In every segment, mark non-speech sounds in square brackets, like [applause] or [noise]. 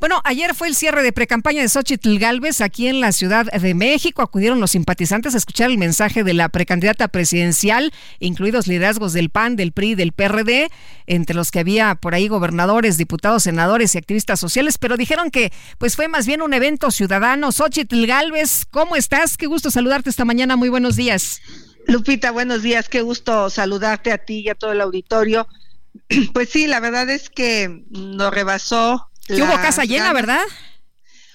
Bueno, ayer fue el cierre de precampaña de Xochitl Galvez aquí en la Ciudad de México. Acudieron los simpatizantes a escuchar el mensaje de la precandidata presidencial, incluidos liderazgos del PAN, del PRI, del PRD, entre los que había por ahí gobernadores, diputados, senadores y activistas sociales, pero dijeron que pues fue más bien un evento ciudadano. Xochitl Galvez, ¿cómo estás? Qué gusto saludarte esta mañana. Muy buenos días. Lupita, buenos días. Qué gusto saludarte a ti y a todo el auditorio. [clears throat] Pues sí, la verdad es que nos rebasó que hubo casa llena, ¿verdad?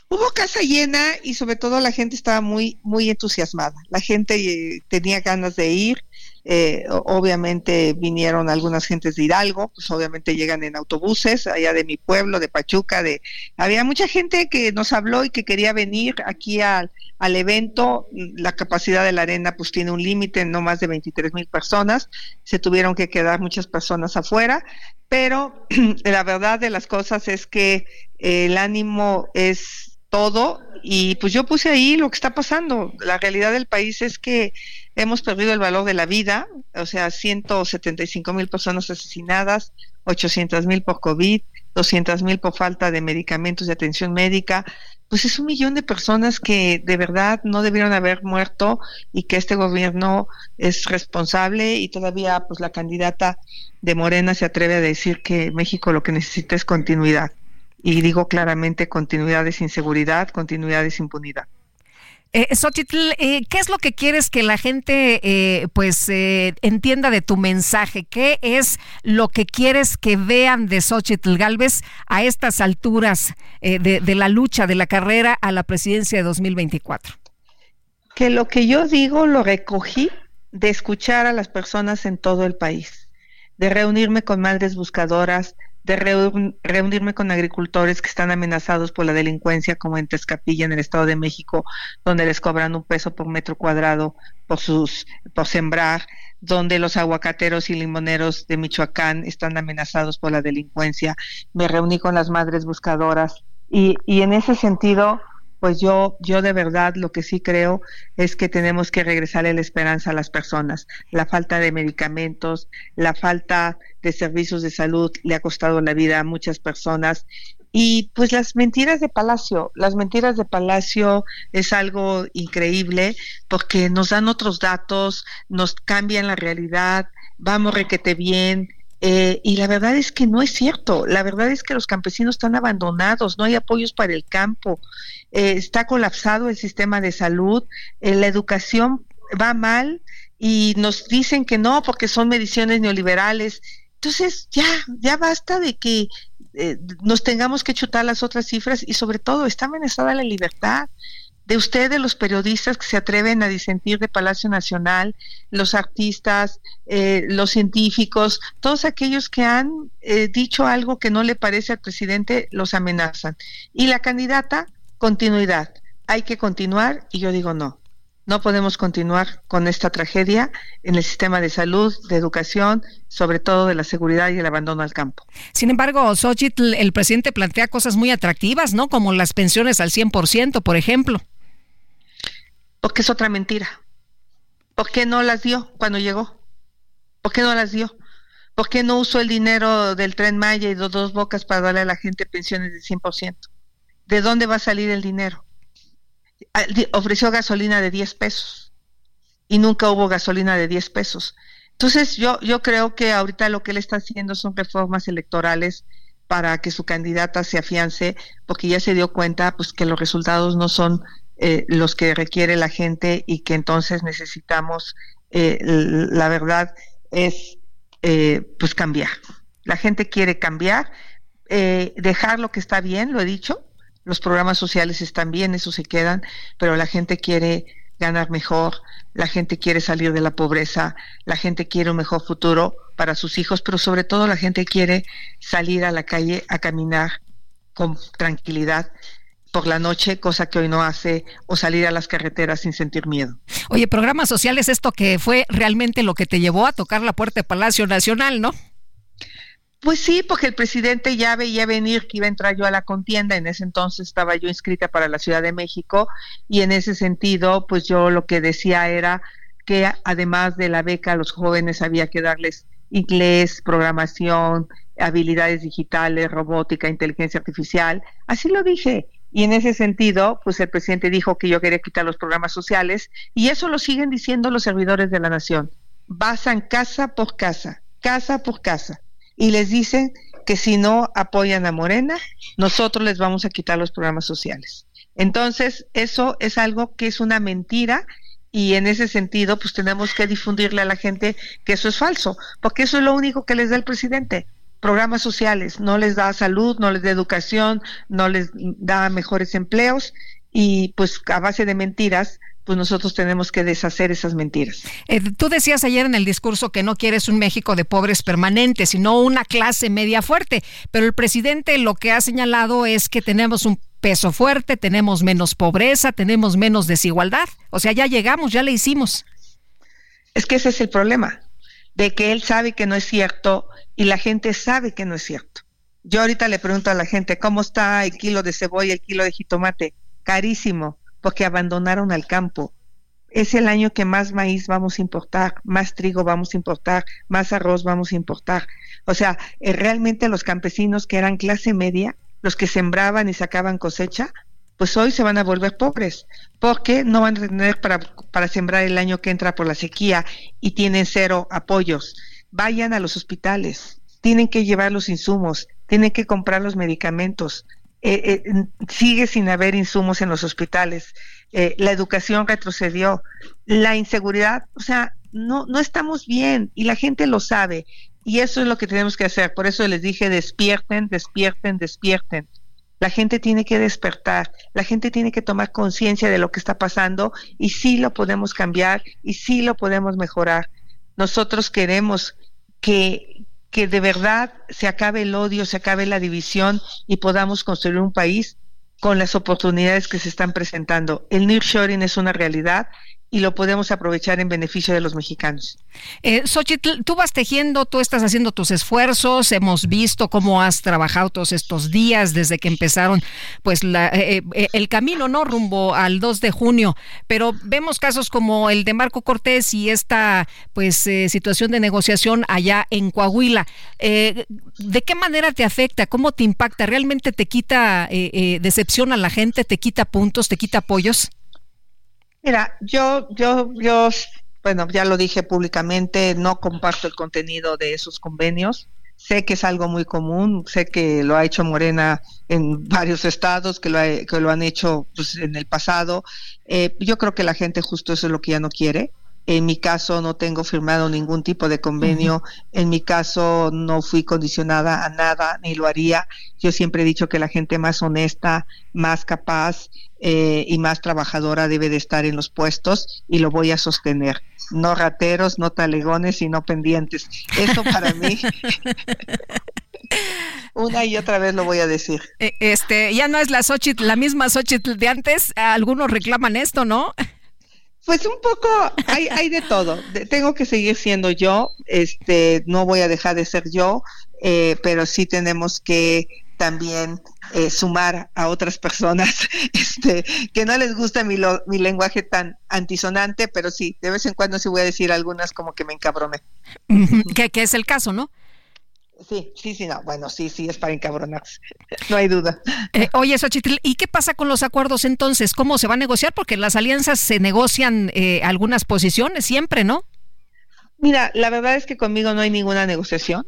Hubo casa llena y sobre todo la gente estaba muy, muy entusiasmada. La gente eh, tenía ganas de ir. Eh, obviamente vinieron algunas gentes de Hidalgo, pues obviamente llegan en autobuses, allá de mi pueblo, de Pachuca, de había mucha gente que nos habló y que quería venir aquí al, al evento. La capacidad de la arena pues tiene un límite, no más de 23 mil personas. Se tuvieron que quedar muchas personas afuera, pero [clears throat] la verdad de las cosas es que el ánimo es todo y pues yo puse ahí lo que está pasando. La realidad del país es que hemos perdido el valor de la vida, o sea, 175 mil personas asesinadas, 800 mil por COVID, 200 mil por falta de medicamentos de atención médica, pues es un millón de personas que de verdad no debieron haber muerto y que este gobierno es responsable y todavía pues la candidata de Morena se atreve a decir que México lo que necesita es continuidad. Y digo claramente continuidad es inseguridad, continuidad es impunidad. Eh, Xochitl, eh, ¿qué es lo que quieres que la gente eh, pues eh, entienda de tu mensaje? ¿Qué es lo que quieres que vean de Xochitl Galvez a estas alturas de, de la lucha, de la carrera a la presidencia de 2024? Que lo que yo digo lo recogí de escuchar a las personas en todo el país, de reunirme con madres buscadoras, de reunirme con agricultores que están amenazados por la delincuencia, como en Tezcapilla, en el Estado de México, donde les cobran un peso por metro cuadrado por sus por sembrar, donde los aguacateros y limoneros de Michoacán están amenazados por la delincuencia. Me reuní con las madres buscadoras y, y en ese sentido pues yo, yo de verdad lo que sí creo es que tenemos que regresarle la esperanza a las personas. La falta de medicamentos, la falta de servicios de salud le ha costado la vida a muchas personas. Y pues las mentiras de Palacio, las mentiras de Palacio es algo increíble porque nos dan otros datos, nos cambian la realidad, vamos requete bien, eh, y la verdad es que no es cierto. La verdad es que los campesinos están abandonados, no hay apoyos para el campo, eh, está colapsado el sistema de salud, eh, la educación va mal y nos dicen que no porque son mediciones neoliberales. Entonces ya, ya basta de que nos tengamos que chutar las otras cifras y sobre todo está amenazada la libertad de ustedes, los periodistas que se atreven a disentir de Palacio Nacional, los artistas, eh, los científicos, todos aquellos que han eh, dicho algo que no le parece al presidente, los amenazan. Y la candidata, continuidad. Hay que continuar y yo digo no. No podemos continuar con esta tragedia en el sistema de salud, de educación, sobre todo de la seguridad y el abandono al campo. Sin embargo, Xochitl, el presidente plantea cosas muy atractivas, ¿no? Como las pensiones al 100%, por ejemplo porque es otra mentira. ¿Por qué no las dio cuando llegó? ¿Por qué no las dio? ¿Por qué no usó el dinero del tren Maya y dos bocas para darle a la gente pensiones de 100%? ¿De dónde va a salir el dinero? Ah, ofreció gasolina de 10 pesos y nunca hubo gasolina de 10 pesos. Entonces yo, yo creo que ahorita lo que él está haciendo son reformas electorales para que su candidata se afiance, porque ya se dio cuenta pues que los resultados no son eh, los que requiere la gente y que entonces necesitamos, eh, la verdad es eh, pues cambiar. La gente quiere cambiar, dejar lo que está bien, lo he dicho, los programas sociales están bien, eso se quedan, pero la gente quiere ganar mejor, la gente quiere salir de la pobreza, la gente quiere un mejor futuro para sus hijos, pero sobre todo la gente quiere salir a la calle a caminar con tranquilidad por la noche, cosa que hoy no hace, o salir a las carreteras sin sentir miedo. Oye, programas sociales, esto que fue realmente lo que te llevó a tocar la puerta de Palacio Nacional, ¿no? Pues sí, porque el presidente ya veía venir que iba a entrar yo a la contienda, en ese entonces estaba yo inscrita para la Ciudad de México y en ese sentido, pues yo lo que decía era que además de la beca a los jóvenes había que darles inglés, programación, habilidades digitales, robótica, inteligencia artificial, así lo dije. Y en ese sentido, pues el presidente dijo que yo quería quitar los programas sociales y eso lo siguen diciendo los servidores de la nación. Basan casa por casa, casa por casa y les dicen que si no apoyan a Morena, nosotros les vamos a quitar los programas sociales. Entonces, eso es algo que es una mentira y en ese sentido, pues tenemos que difundirle a la gente que eso es falso, porque eso es lo único que les da el presidente. Programas sociales, no les da salud, no les da educación, no les da mejores empleos y pues a base de mentiras pues nosotros tenemos que deshacer esas mentiras. Eh, tú decías ayer en el discurso que no quieres un México de pobres permanentes, sino una clase media fuerte, pero el presidente lo que ha señalado es que tenemos un peso fuerte, tenemos menos pobreza, tenemos menos desigualdad. O sea, ya llegamos, ya le hicimos. Es que ese es el problema, de que él sabe que no es cierto y la gente sabe que no es cierto. Yo ahorita le pregunto a la gente, ¿cómo está el kilo de cebolla, el kilo de jitomate? Carísimo porque abandonaron al campo. Es el año que más maíz vamos a importar, más trigo vamos a importar, más arroz vamos a importar. O sea, eh, realmente los campesinos que eran clase media, los que sembraban y sacaban cosecha, pues hoy se van a volver pobres, porque no van a tener para, para sembrar el año que entra por la sequía y tienen cero apoyos. Vayan a los hospitales, tienen que llevar los insumos, tienen que comprar los medicamentos, eh, eh, sigue sin haber insumos en los hospitales, eh, la educación retrocedió, la inseguridad, o sea, no, no estamos bien y la gente lo sabe y eso es lo que tenemos que hacer. Por eso les dije, despierten, despierten, despierten. La gente tiene que despertar, la gente tiene que tomar conciencia de lo que está pasando y sí lo podemos cambiar y sí lo podemos mejorar. Nosotros queremos que, que de verdad se acabe el odio, se acabe la división y podamos construir un país con las oportunidades que se están presentando. El nearshoring es una realidad y lo podemos aprovechar en beneficio de los mexicanos. Eh, Xochitl, tú vas tejiendo, tú estás haciendo tus esfuerzos, hemos visto cómo has trabajado todos estos días desde que empezaron pues la, eh, eh, el camino no rumbo al 2 de junio, pero vemos casos como el de Marco Cortés y esta pues eh, situación de negociación allá en Coahuila. ¿De qué manera te afecta? ¿Cómo te impacta? ¿Realmente te quita decepción a la gente? ¿Te quita puntos? ¿Te quita apoyos? Mira, yo, yo, yo, bueno, ya lo dije públicamente, no comparto el contenido de esos convenios. Sé que es algo muy común, sé que lo ha hecho Morena en varios estados, que lo, que lo han hecho pues, en el pasado. Eh, yo creo que la gente justo eso es lo que ya no quiere. En mi caso no tengo firmado ningún tipo de convenio, en mi caso no fui condicionada a nada, ni lo haría. Yo siempre he dicho que la gente más honesta, más capaz eh, y más trabajadora debe de estar en los puestos y lo voy a sostener. No rateros, no talegones y no pendientes. Eso para mí. [laughs] Una y otra vez lo voy a decir. Eh, este, ya no es la Xochitl, la misma Xochitl de antes. Algunos reclaman esto, ¿no? Pues un poco, hay, hay de todo. tengo que seguir siendo yo, este, no voy a dejar de ser yo, eh, pero sí tenemos que también eh, sumar a otras personas [laughs] este, que no les gusta mi, mi lenguaje tan antisonante, pero sí, de vez en cuando sí voy a decir algunas como que me encabroné. [laughs] que, que es el caso, ¿no? Sí, sí, sí, no. Bueno, sí, sí, es para encabronarse. [laughs] No hay duda. Eh, oye, Xochitl, ¿y qué pasa con los acuerdos entonces? ¿Cómo se va a negociar? Porque las alianzas se negocian eh, algunas posiciones siempre, ¿no? Mira, la verdad es que conmigo no hay ninguna negociación.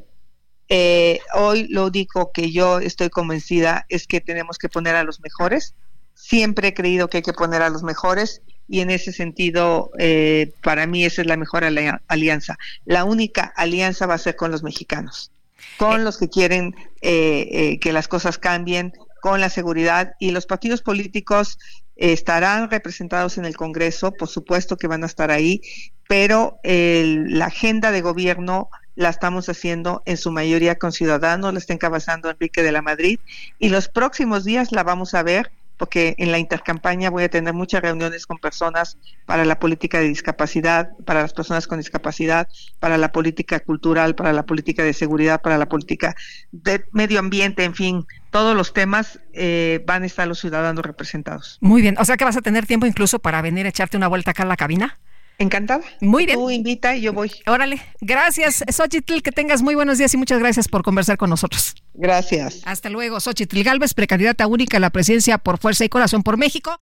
Eh, hoy lo único que yo estoy convencida es que tenemos que poner a los mejores. Siempre he creído que hay que poner a los mejores y en ese sentido, eh, para mí esa es la mejor alianza. La única alianza va a ser con los mexicanos con los que quieren eh, eh, que las cosas cambien, con la seguridad y los partidos políticos estarán representados en el Congreso, por supuesto que van a estar ahí, pero la agenda de gobierno la estamos haciendo en su mayoría con ciudadanos, la está encabezando Enrique de la Madrid y los próximos días la vamos a ver porque en la intercampaña voy a tener muchas reuniones con personas para la política de discapacidad, para las personas con discapacidad, para la política cultural, para la política de seguridad, para la política de medio ambiente, en fin, todos los temas eh, van a estar los ciudadanos representados. Muy bien, o sea que vas a tener tiempo incluso para venir a echarte una vuelta acá a la cabina. Encantada. Muy bien. Tú invita y yo voy. Órale. Gracias, Xochitl. Que tengas muy buenos días y muchas gracias por conversar con nosotros. Gracias. Hasta luego, Xochitl Galvez, precandidata única a la presidencia por Fuerza y Corazón por México.